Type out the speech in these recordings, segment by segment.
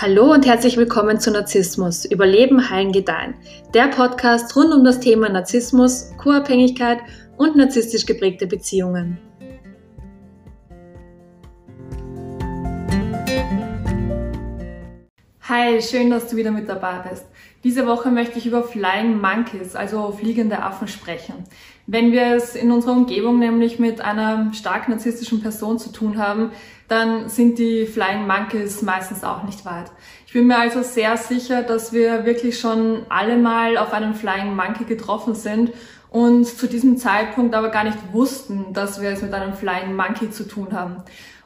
Hallo und herzlich willkommen zu Narzissmus, Überleben, Heilen, Gedeihen. Der Podcast rund um das Thema Narzissmus, Co-Abhängigkeit und narzisstisch geprägte Beziehungen. Hi, schön, dass du wieder mit dabei bist. Diese Woche möchte ich über Flying Monkeys, also fliegende Affen, sprechen. Wenn wir es in unserer Umgebung nämlich mit einer stark narzisstischen Person zu tun haben, dann sind die Flying Monkeys meistens auch nicht weit. Ich bin mir also sehr sicher, dass wir wirklich schon alle mal auf einen Flying Monkey getroffen sind und zu diesem Zeitpunkt aber gar nicht wussten, dass wir es mit einem Flying Monkey zu tun haben.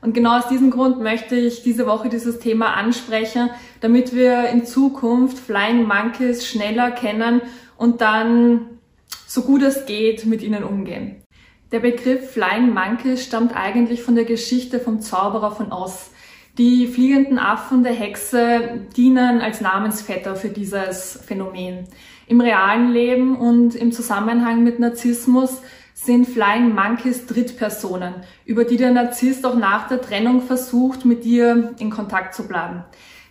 Und genau aus diesem Grund möchte ich diese Woche dieses Thema ansprechen, damit wir in Zukunft Flying Monkeys schneller kennen und dann so gut es geht mit ihnen umgehen. Der Begriff Flying Monkeys stammt eigentlich von der Geschichte vom Zauberer von Oz. Die fliegenden Affen der Hexe dienen als Namensvetter für dieses Phänomen. Im realen Leben und im Zusammenhang mit Narzissmus sind Flying Monkeys Drittpersonen, über die der Narzisst auch nach der Trennung versucht, mit dir in Kontakt zu bleiben.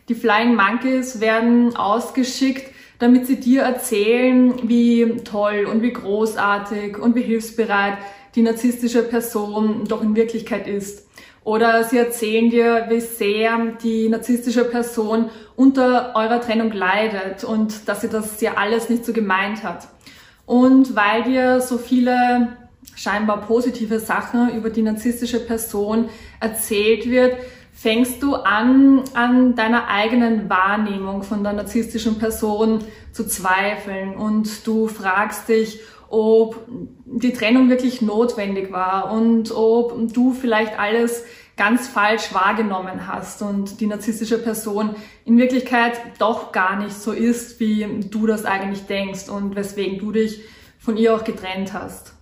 Die Flying Monkeys werden ausgeschickt, damit sie dir erzählen, wie toll und wie großartig und wie hilfsbereit die narzisstische Person doch in Wirklichkeit ist. Oder sie erzählen dir, wie sehr die narzisstische Person unter eurer Trennung leidet und dass sie das ja alles nicht so gemeint hat. Und weil dir so viele scheinbar positive Sachen über die narzisstische Person erzählt wird, fängst du an, an deiner eigenen Wahrnehmung von der narzisstischen Person zu zweifeln und du fragst dich, ob die Trennung wirklich notwendig war und ob du vielleicht alles ganz falsch wahrgenommen hast und die narzisstische Person in Wirklichkeit doch gar nicht so ist, wie du das eigentlich denkst und weswegen du dich von ihr auch getrennt hast.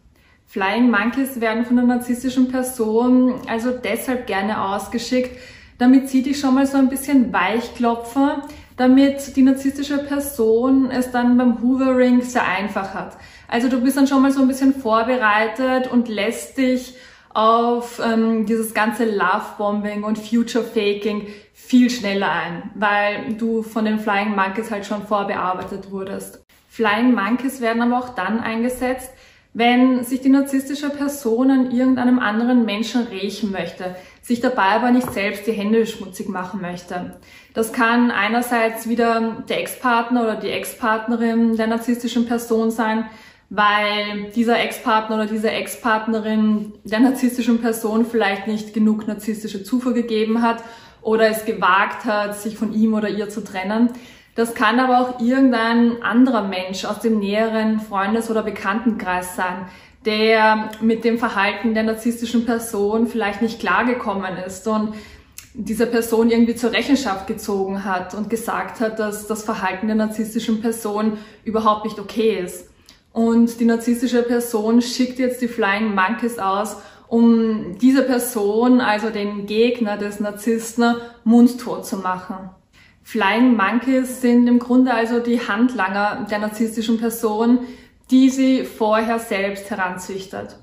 Flying Monkeys werden von der narzisstischen Person also deshalb gerne ausgeschickt, damit sie dich schon mal so ein bisschen weichklopfen, damit die narzisstische Person es dann beim Hoovering sehr einfach hat. Also du bist dann schon mal so ein bisschen vorbereitet und lässt dich auf ähm, dieses ganze Love-Bombing und Future-Faking viel schneller ein, weil du von den Flying Monkeys halt schon vorbearbeitet wurdest. Flying Monkeys werden aber auch dann eingesetzt, wenn sich die narzisstische Person an irgendeinem anderen Menschen rächen möchte, sich dabei aber nicht selbst die Hände schmutzig machen möchte. Das kann einerseits wieder der Ex-Partner oder die Ex-Partnerin der narzisstischen Person sein, weil dieser Ex-Partner oder diese Ex-Partnerin der narzisstischen Person vielleicht nicht genug narzisstische Zufuhr gegeben hat oder es gewagt hat, sich von ihm oder ihr zu trennen. Das kann aber auch irgendein anderer Mensch aus dem näheren Freundes- oder Bekanntenkreis sein, der mit dem Verhalten der narzisstischen Person vielleicht nicht klargekommen ist und diese Person irgendwie zur Rechenschaft gezogen hat und gesagt hat, dass das Verhalten der narzisstischen Person überhaupt nicht okay ist. Und die narzisstische Person schickt jetzt die Flying Monkeys aus, um diese Person, also den Gegner des Narzissten, mundtot zu machen. Flying Monkeys sind im Grunde also die Handlanger der narzisstischen Person, die sie vorher selbst heranzüchtet.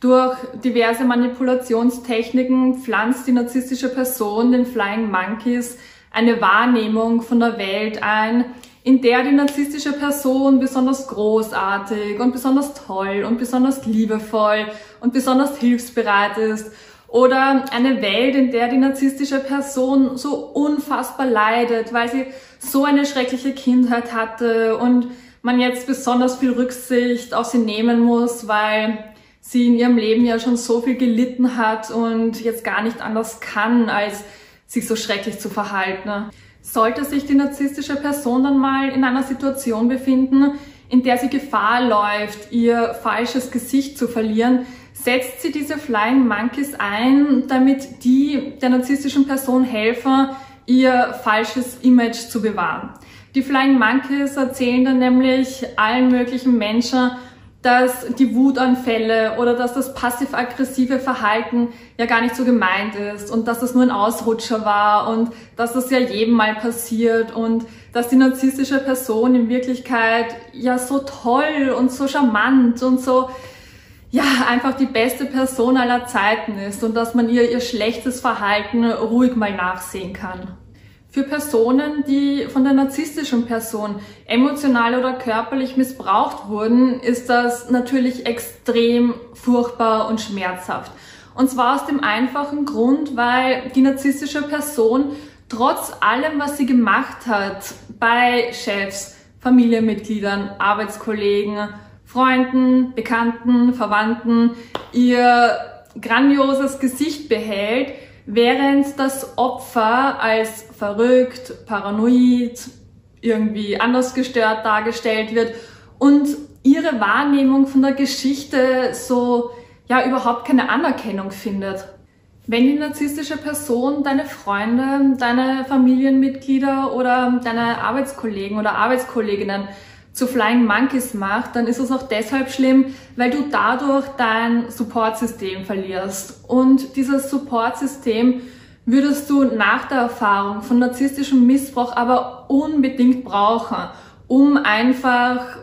Durch diverse Manipulationstechniken pflanzt die narzisstische Person den Flying Monkeys eine Wahrnehmung von der Welt ein, in der die narzisstische Person besonders großartig und besonders toll und besonders liebevoll und besonders hilfsbereit ist oder eine Welt, in der die narzisstische Person so unfassbar leidet, weil sie so eine schreckliche Kindheit hatte und man jetzt besonders viel Rücksicht auf sie nehmen muss, weil sie in ihrem Leben ja schon so viel gelitten hat und jetzt gar nicht anders kann, als sich so schrecklich zu verhalten. Sollte sich die narzisstische Person dann mal in einer Situation befinden, in der sie Gefahr läuft, ihr falsches Gesicht zu verlieren, setzt sie diese Flying Monkeys ein, damit die der narzisstischen Person helfen, ihr falsches Image zu bewahren. Die Flying Monkeys erzählen dann nämlich allen möglichen Menschen, dass die Wutanfälle oder dass das passiv-aggressive Verhalten ja gar nicht so gemeint ist und dass das nur ein Ausrutscher war und dass das ja jedem mal passiert und dass die narzisstische Person in Wirklichkeit ja so toll und so charmant und so ja, einfach die beste Person aller Zeiten ist und dass man ihr ihr schlechtes Verhalten ruhig mal nachsehen kann. Für Personen, die von der narzisstischen Person emotional oder körperlich missbraucht wurden, ist das natürlich extrem furchtbar und schmerzhaft. Und zwar aus dem einfachen Grund, weil die narzisstische Person trotz allem, was sie gemacht hat, bei Chefs, Familienmitgliedern, Arbeitskollegen, Freunden, Bekannten, Verwandten, ihr grandioses Gesicht behält, während das Opfer als verrückt, paranoid, irgendwie anders gestört dargestellt wird und ihre Wahrnehmung von der Geschichte so ja überhaupt keine Anerkennung findet. Wenn die narzisstische Person deine Freunde, deine Familienmitglieder oder deine Arbeitskollegen oder Arbeitskolleginnen zu Flying Monkeys macht, dann ist es auch deshalb schlimm, weil du dadurch dein Supportsystem verlierst. Und dieses Supportsystem würdest du nach der Erfahrung von narzisstischem Missbrauch aber unbedingt brauchen, um einfach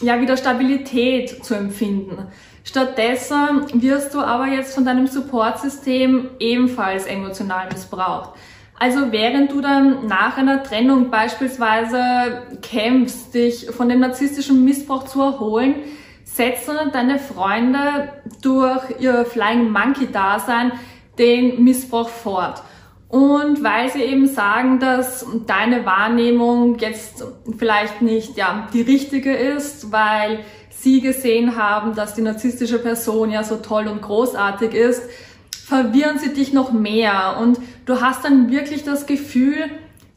ja wieder Stabilität zu empfinden. Stattdessen wirst du aber jetzt von deinem Supportsystem ebenfalls emotional missbraucht. Also während du dann nach einer Trennung beispielsweise kämpfst, dich von dem narzisstischen Missbrauch zu erholen, setzen deine Freunde durch ihr Flying Monkey Dasein den Missbrauch fort. Und weil sie eben sagen, dass deine Wahrnehmung jetzt vielleicht nicht ja, die richtige ist, weil sie gesehen haben, dass die narzisstische Person ja so toll und großartig ist, verwirren sie dich noch mehr und du hast dann wirklich das Gefühl,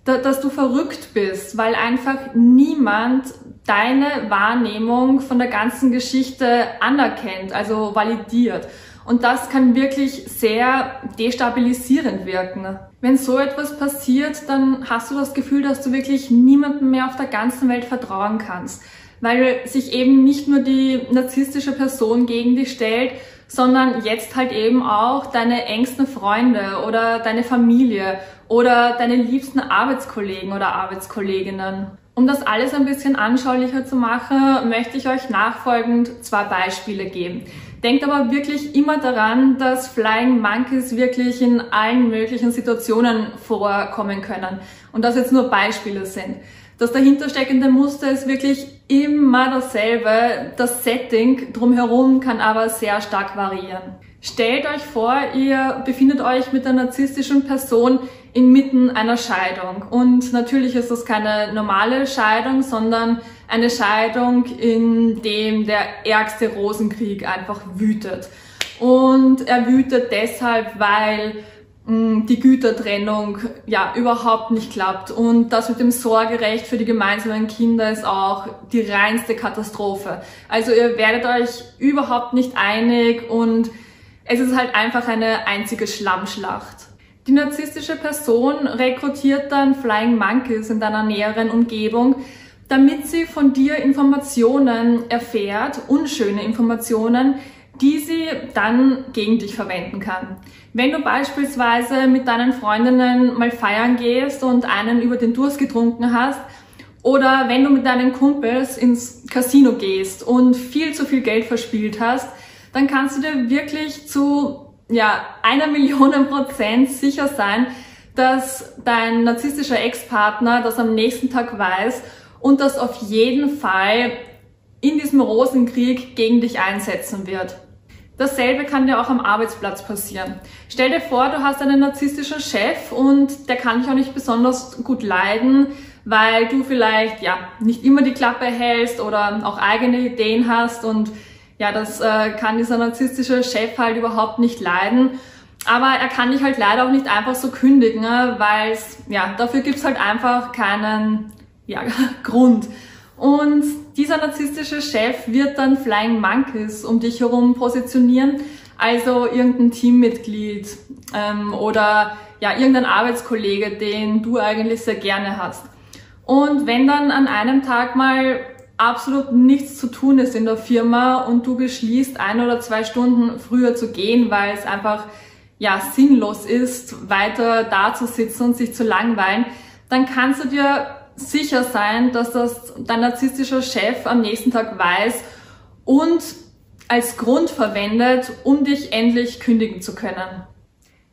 dass du verrückt bist, weil einfach niemand deine Wahrnehmung von der ganzen Geschichte anerkennt, also validiert. Und das kann wirklich sehr destabilisierend wirken. Wenn so etwas passiert, dann hast du das Gefühl, dass du wirklich niemandem mehr auf der ganzen Welt vertrauen kannst, weil sich eben nicht nur die narzisstische Person gegen dich stellt, sondern jetzt halt eben auch deine engsten Freunde oder deine Familie oder deine liebsten Arbeitskollegen oder Arbeitskolleginnen. Um das alles ein bisschen anschaulicher zu machen, möchte ich euch nachfolgend zwei Beispiele geben. Denkt aber wirklich immer daran, dass Flying Monkeys wirklich in allen möglichen Situationen vorkommen können und dass jetzt nur Beispiele sind. Das dahintersteckende Muster ist wirklich immer dasselbe. Das Setting drumherum kann aber sehr stark variieren. Stellt euch vor, ihr befindet euch mit einer narzisstischen Person inmitten einer Scheidung. Und natürlich ist das keine normale Scheidung, sondern eine Scheidung, in dem der ärgste Rosenkrieg einfach wütet. Und er wütet deshalb, weil die Gütertrennung ja überhaupt nicht klappt. Und das mit dem Sorgerecht für die gemeinsamen Kinder ist auch die reinste Katastrophe. Also ihr werdet euch überhaupt nicht einig und es ist halt einfach eine einzige Schlammschlacht. Die narzisstische Person rekrutiert dann Flying Monkeys in deiner näheren Umgebung, damit sie von dir Informationen erfährt, unschöne Informationen, die sie dann gegen dich verwenden kann. Wenn du beispielsweise mit deinen Freundinnen mal feiern gehst und einen über den Durst getrunken hast, oder wenn du mit deinen Kumpels ins Casino gehst und viel zu viel Geld verspielt hast, dann kannst du dir wirklich zu ja, einer Million Prozent sicher sein, dass dein narzisstischer Ex-Partner das am nächsten Tag weiß und das auf jeden Fall in diesem Rosenkrieg gegen dich einsetzen wird. Dasselbe kann dir auch am Arbeitsplatz passieren. Stell dir vor, du hast einen narzisstischen Chef und der kann dich auch nicht besonders gut leiden, weil du vielleicht ja nicht immer die Klappe hältst oder auch eigene Ideen hast und ja, das äh, kann dieser narzisstische Chef halt überhaupt nicht leiden. Aber er kann dich halt leider auch nicht einfach so kündigen, ne? weil ja, dafür gibt's halt einfach keinen ja, Grund. Und dieser narzisstische Chef wird dann Flying Monkeys um dich herum positionieren, also irgendein Teammitglied ähm, oder ja, irgendein Arbeitskollege, den du eigentlich sehr gerne hast. Und wenn dann an einem Tag mal absolut nichts zu tun ist in der Firma und du beschließt, ein oder zwei Stunden früher zu gehen, weil es einfach ja sinnlos ist, weiter da zu sitzen und sich zu langweilen, dann kannst du dir sicher sein, dass das dein narzisstischer Chef am nächsten Tag weiß und als Grund verwendet, um dich endlich kündigen zu können.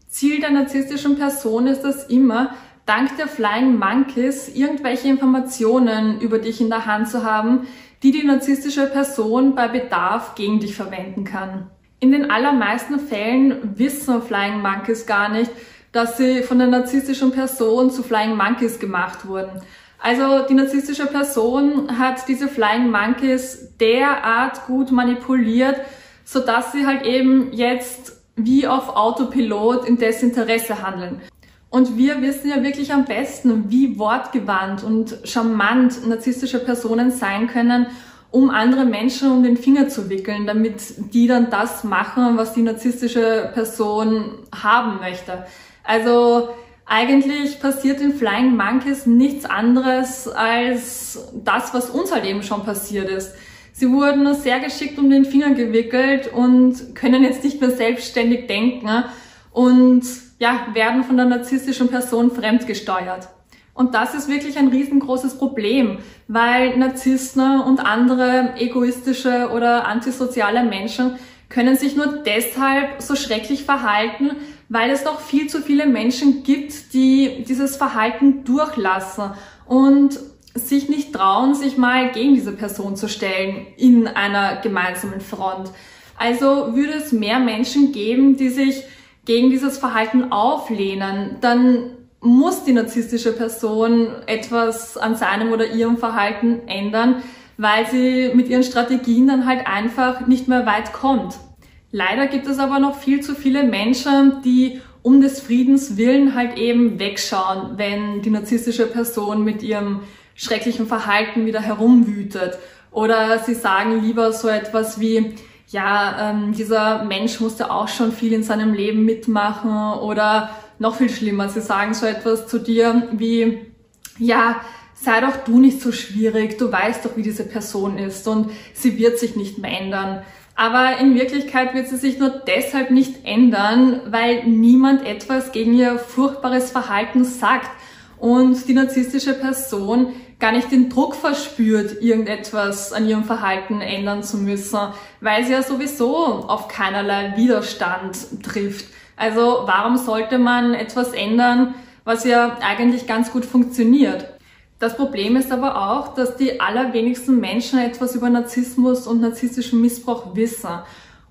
Ziel der narzisstischen Person ist es immer, dank der Flying Monkeys irgendwelche Informationen über dich in der Hand zu haben, die die narzisstische Person bei Bedarf gegen dich verwenden kann. In den allermeisten Fällen wissen Flying Monkeys gar nicht, dass sie von der narzisstischen Person zu Flying Monkeys gemacht wurden. Also die narzisstische Person hat diese Flying Monkeys derart gut manipuliert, so dass sie halt eben jetzt wie auf Autopilot in dessen Interesse handeln. Und wir wissen ja wirklich am besten, wie wortgewandt und charmant narzisstische Personen sein können, um andere Menschen um den Finger zu wickeln, damit die dann das machen, was die narzisstische Person haben möchte. Also eigentlich passiert in Flying Monkeys nichts anderes als das, was uns halt eben schon passiert ist. Sie wurden sehr geschickt um den Finger gewickelt und können jetzt nicht mehr selbstständig denken und ja, werden von der narzisstischen Person fremdgesteuert. Und das ist wirklich ein riesengroßes Problem, weil Narzissten und andere egoistische oder antisoziale Menschen können sich nur deshalb so schrecklich verhalten, weil es doch viel zu viele Menschen gibt, die dieses Verhalten durchlassen und sich nicht trauen, sich mal gegen diese Person zu stellen in einer gemeinsamen Front. Also würde es mehr Menschen geben, die sich gegen dieses Verhalten auflehnen, dann muss die narzisstische Person etwas an seinem oder ihrem Verhalten ändern, weil sie mit ihren Strategien dann halt einfach nicht mehr weit kommt. Leider gibt es aber noch viel zu viele Menschen, die um des Friedens willen halt eben wegschauen, wenn die narzisstische Person mit ihrem schrecklichen Verhalten wieder herumwütet. Oder sie sagen lieber so etwas wie, ja, ähm, dieser Mensch musste auch schon viel in seinem Leben mitmachen. Oder noch viel schlimmer, sie sagen so etwas zu dir wie, ja, sei doch du nicht so schwierig, du weißt doch, wie diese Person ist und sie wird sich nicht mehr ändern. Aber in Wirklichkeit wird sie sich nur deshalb nicht ändern, weil niemand etwas gegen ihr furchtbares Verhalten sagt und die narzisstische Person gar nicht den Druck verspürt, irgendetwas an ihrem Verhalten ändern zu müssen, weil sie ja sowieso auf keinerlei Widerstand trifft. Also warum sollte man etwas ändern, was ja eigentlich ganz gut funktioniert? Das Problem ist aber auch, dass die allerwenigsten Menschen etwas über Narzissmus und narzisstischen Missbrauch wissen.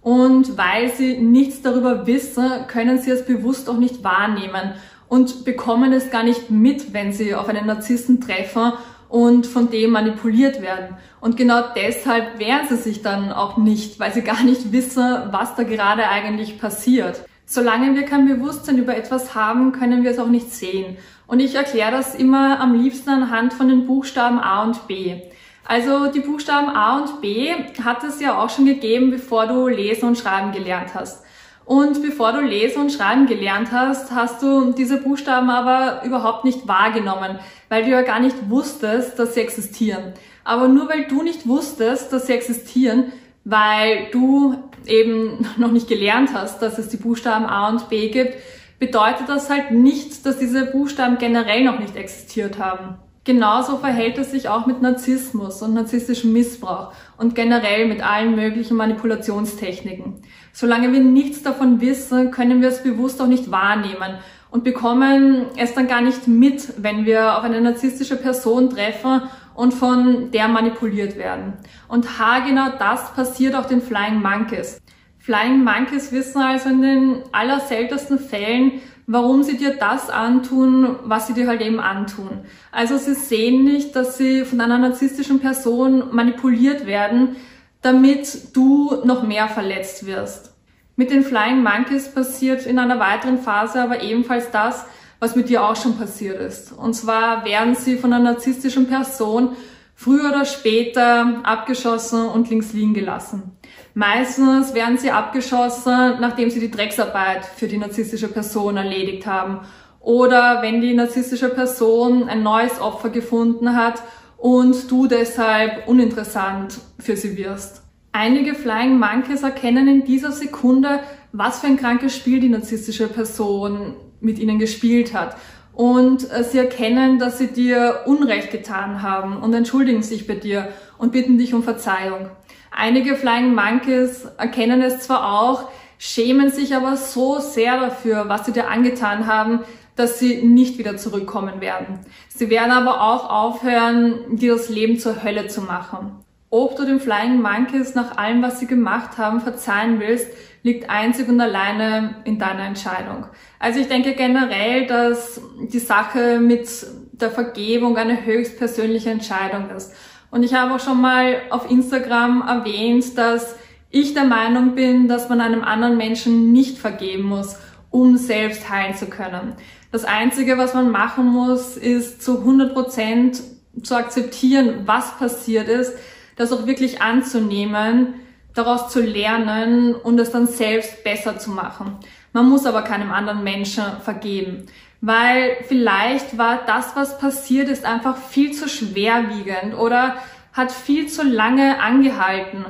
Und weil sie nichts darüber wissen, können sie es bewusst auch nicht wahrnehmen und bekommen es gar nicht mit, wenn sie auf einen Narzissten treffen und von dem manipuliert werden. Und genau deshalb wehren sie sich dann auch nicht, weil sie gar nicht wissen, was da gerade eigentlich passiert. Solange wir kein Bewusstsein über etwas haben, können wir es auch nicht sehen. Und ich erkläre das immer am liebsten anhand von den Buchstaben A und B. Also die Buchstaben A und B hat es ja auch schon gegeben, bevor du lesen und schreiben gelernt hast. Und bevor du lesen und schreiben gelernt hast, hast du diese Buchstaben aber überhaupt nicht wahrgenommen, weil du ja gar nicht wusstest, dass sie existieren. Aber nur weil du nicht wusstest, dass sie existieren, weil du eben noch nicht gelernt hast, dass es die Buchstaben A und B gibt, bedeutet das halt nicht, dass diese Buchstaben generell noch nicht existiert haben. Genauso verhält es sich auch mit Narzissmus und narzisstischem Missbrauch und generell mit allen möglichen Manipulationstechniken. Solange wir nichts davon wissen, können wir es bewusst auch nicht wahrnehmen und bekommen es dann gar nicht mit, wenn wir auf eine narzisstische Person treffen und von der manipuliert werden. Und haargenau das passiert auch den Flying Monkeys. Flying Monkeys wissen also in den allerseltensten Fällen, warum sie dir das antun, was sie dir halt eben antun. Also sie sehen nicht, dass sie von einer narzisstischen Person manipuliert werden, damit du noch mehr verletzt wirst. Mit den Flying Monkeys passiert in einer weiteren Phase aber ebenfalls das, was mit dir auch schon passiert ist. Und zwar werden sie von einer narzisstischen Person früher oder später abgeschossen und links liegen gelassen. Meistens werden sie abgeschossen, nachdem sie die Drecksarbeit für die narzisstische Person erledigt haben oder wenn die narzisstische Person ein neues Opfer gefunden hat und du deshalb uninteressant für sie wirst. Einige Flying Monkeys erkennen in dieser Sekunde, was für ein krankes Spiel die narzisstische Person mit ihnen gespielt hat und äh, sie erkennen, dass sie dir Unrecht getan haben und entschuldigen sich bei dir und bitten dich um Verzeihung. Einige Flying Monkeys erkennen es zwar auch, schämen sich aber so sehr dafür, was sie dir angetan haben, dass sie nicht wieder zurückkommen werden. Sie werden aber auch aufhören, dir das Leben zur Hölle zu machen. Ob du den Flying Monkeys nach allem, was sie gemacht haben, verzeihen willst, liegt einzig und alleine in deiner Entscheidung. Also ich denke generell, dass die Sache mit der Vergebung eine höchst persönliche Entscheidung ist. Und ich habe auch schon mal auf Instagram erwähnt, dass ich der Meinung bin, dass man einem anderen Menschen nicht vergeben muss, um selbst heilen zu können. Das Einzige, was man machen muss, ist zu 100 Prozent zu akzeptieren, was passiert ist, das auch wirklich anzunehmen, daraus zu lernen und es dann selbst besser zu machen. Man muss aber keinem anderen Menschen vergeben, weil vielleicht war das, was passiert ist, einfach viel zu schwerwiegend oder hat viel zu lange angehalten.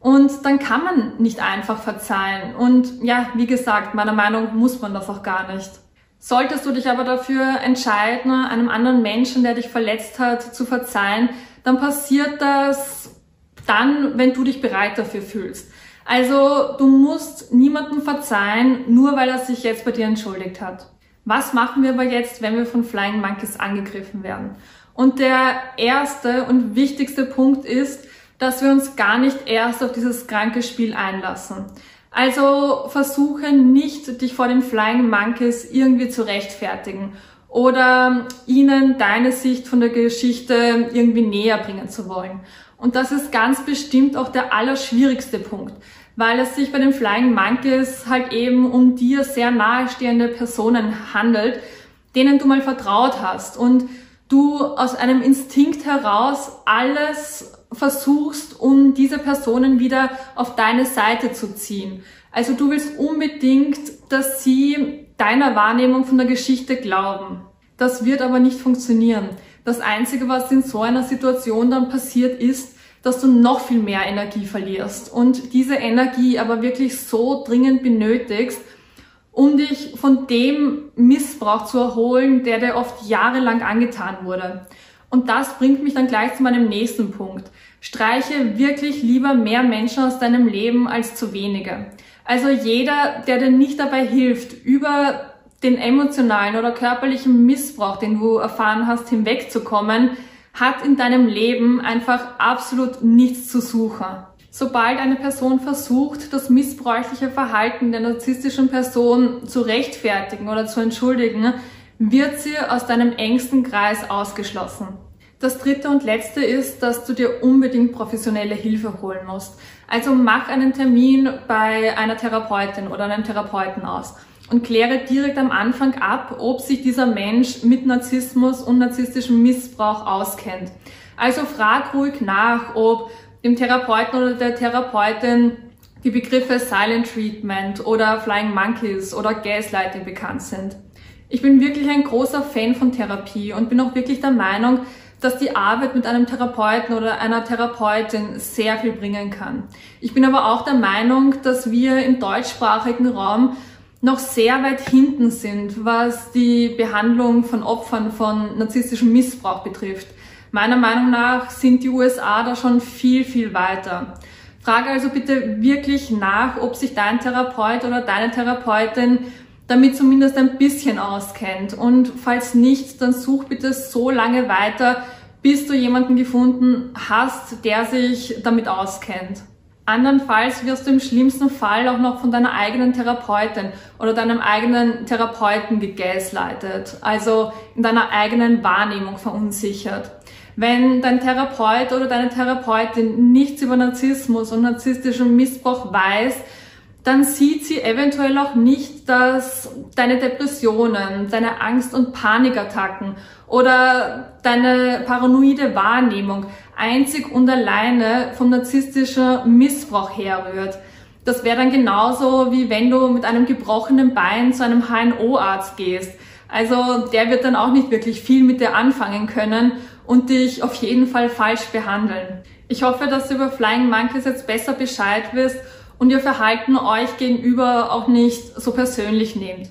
Und dann kann man nicht einfach verzeihen. Und ja, wie gesagt, meiner Meinung muss man das auch gar nicht. Solltest du dich aber dafür entscheiden, einem anderen Menschen, der dich verletzt hat, zu verzeihen, dann passiert das dann, wenn du dich bereit dafür fühlst. Also du musst niemandem verzeihen, nur weil er sich jetzt bei dir entschuldigt hat. Was machen wir aber jetzt, wenn wir von Flying Monkeys angegriffen werden? Und der erste und wichtigste Punkt ist, dass wir uns gar nicht erst auf dieses kranke Spiel einlassen. Also versuche nicht, dich vor den Flying Monkeys irgendwie zu rechtfertigen oder ihnen deine Sicht von der Geschichte irgendwie näher bringen zu wollen. Und das ist ganz bestimmt auch der allerschwierigste Punkt, weil es sich bei den Flying Monkeys halt eben um dir sehr nahestehende Personen handelt, denen du mal vertraut hast und du aus einem Instinkt heraus alles versuchst, um diese Personen wieder auf deine Seite zu ziehen. Also du willst unbedingt, dass sie deiner Wahrnehmung von der Geschichte glauben. Das wird aber nicht funktionieren. Das Einzige, was in so einer Situation dann passiert, ist, dass du noch viel mehr Energie verlierst und diese Energie aber wirklich so dringend benötigst, um dich von dem Missbrauch zu erholen, der dir oft jahrelang angetan wurde. Und das bringt mich dann gleich zu meinem nächsten Punkt. Streiche wirklich lieber mehr Menschen aus deinem Leben als zu wenige. Also jeder, der dir nicht dabei hilft, über den emotionalen oder körperlichen Missbrauch, den du erfahren hast, hinwegzukommen, hat in deinem Leben einfach absolut nichts zu suchen. Sobald eine Person versucht, das missbräuchliche Verhalten der narzisstischen Person zu rechtfertigen oder zu entschuldigen, wird sie aus deinem engsten Kreis ausgeschlossen. Das dritte und letzte ist, dass du dir unbedingt professionelle Hilfe holen musst. Also mach einen Termin bei einer Therapeutin oder einem Therapeuten aus und kläre direkt am Anfang ab, ob sich dieser Mensch mit Narzissmus und narzisstischem Missbrauch auskennt. Also frag ruhig nach, ob dem Therapeuten oder der Therapeutin die Begriffe Silent Treatment oder Flying Monkeys oder Gaslighting bekannt sind. Ich bin wirklich ein großer Fan von Therapie und bin auch wirklich der Meinung, dass die Arbeit mit einem Therapeuten oder einer Therapeutin sehr viel bringen kann. Ich bin aber auch der Meinung, dass wir im deutschsprachigen Raum noch sehr weit hinten sind, was die Behandlung von Opfern von narzisstischem Missbrauch betrifft. Meiner Meinung nach sind die USA da schon viel, viel weiter. Frage also bitte wirklich nach, ob sich dein Therapeut oder deine Therapeutin damit zumindest ein bisschen auskennt. Und falls nicht, dann such bitte so lange weiter, bis du jemanden gefunden hast, der sich damit auskennt. Andernfalls wirst du im schlimmsten Fall auch noch von deiner eigenen Therapeutin oder deinem eigenen Therapeuten gegaslightet, also in deiner eigenen Wahrnehmung verunsichert. Wenn dein Therapeut oder deine Therapeutin nichts über Narzissmus und narzisstischen Missbrauch weiß, dann sieht sie eventuell auch nicht, dass deine Depressionen, deine Angst- und Panikattacken oder deine paranoide Wahrnehmung einzig und alleine vom narzisstischen Missbrauch herrührt. Das wäre dann genauso, wie wenn du mit einem gebrochenen Bein zu einem HNO-Arzt gehst. Also der wird dann auch nicht wirklich viel mit dir anfangen können und dich auf jeden Fall falsch behandeln. Ich hoffe, dass du über Flying Monkeys jetzt besser Bescheid wirst und ihr Verhalten euch gegenüber auch nicht so persönlich nehmt.